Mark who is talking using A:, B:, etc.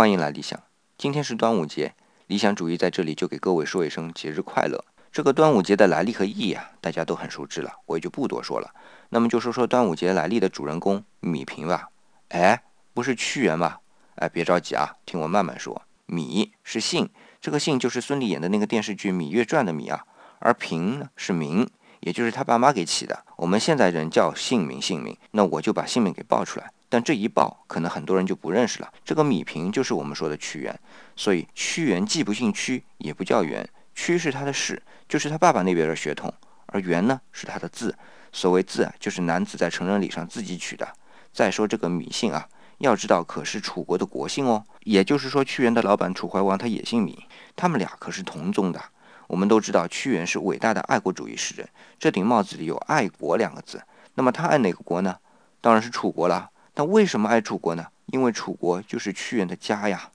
A: 欢迎来理想。今天是端午节，理想主义在这里就给各位说一声节日快乐。这个端午节的来历和意义啊，大家都很熟知了，我也就不多说了。那么就说说端午节来历的主人公米平吧。哎，不是屈原吧？哎，别着急啊，听我慢慢说。米是姓，这个姓就是孙俪演的那个电视剧《芈月传》的米啊。而平呢是名，也就是他爸妈给起的。我们现在人叫姓名，姓名，那我就把姓名给报出来。但这一报，可能很多人就不认识了。这个米平就是我们说的屈原，所以屈原既不姓屈，也不叫袁。屈是他的氏，就是他爸爸那边的血统，而袁呢是他的字。所谓字啊，就是男子在成人礼上自己取的。再说这个米姓啊，要知道可是楚国的国姓哦。也就是说，屈原的老板楚怀王他也姓米，他们俩可是同宗的。我们都知道屈原是伟大的爱国主义诗人，这顶帽子里有爱国两个字。那么他爱哪个国呢？当然是楚国了。那为什么爱楚国呢？因为楚国就是屈原的家呀。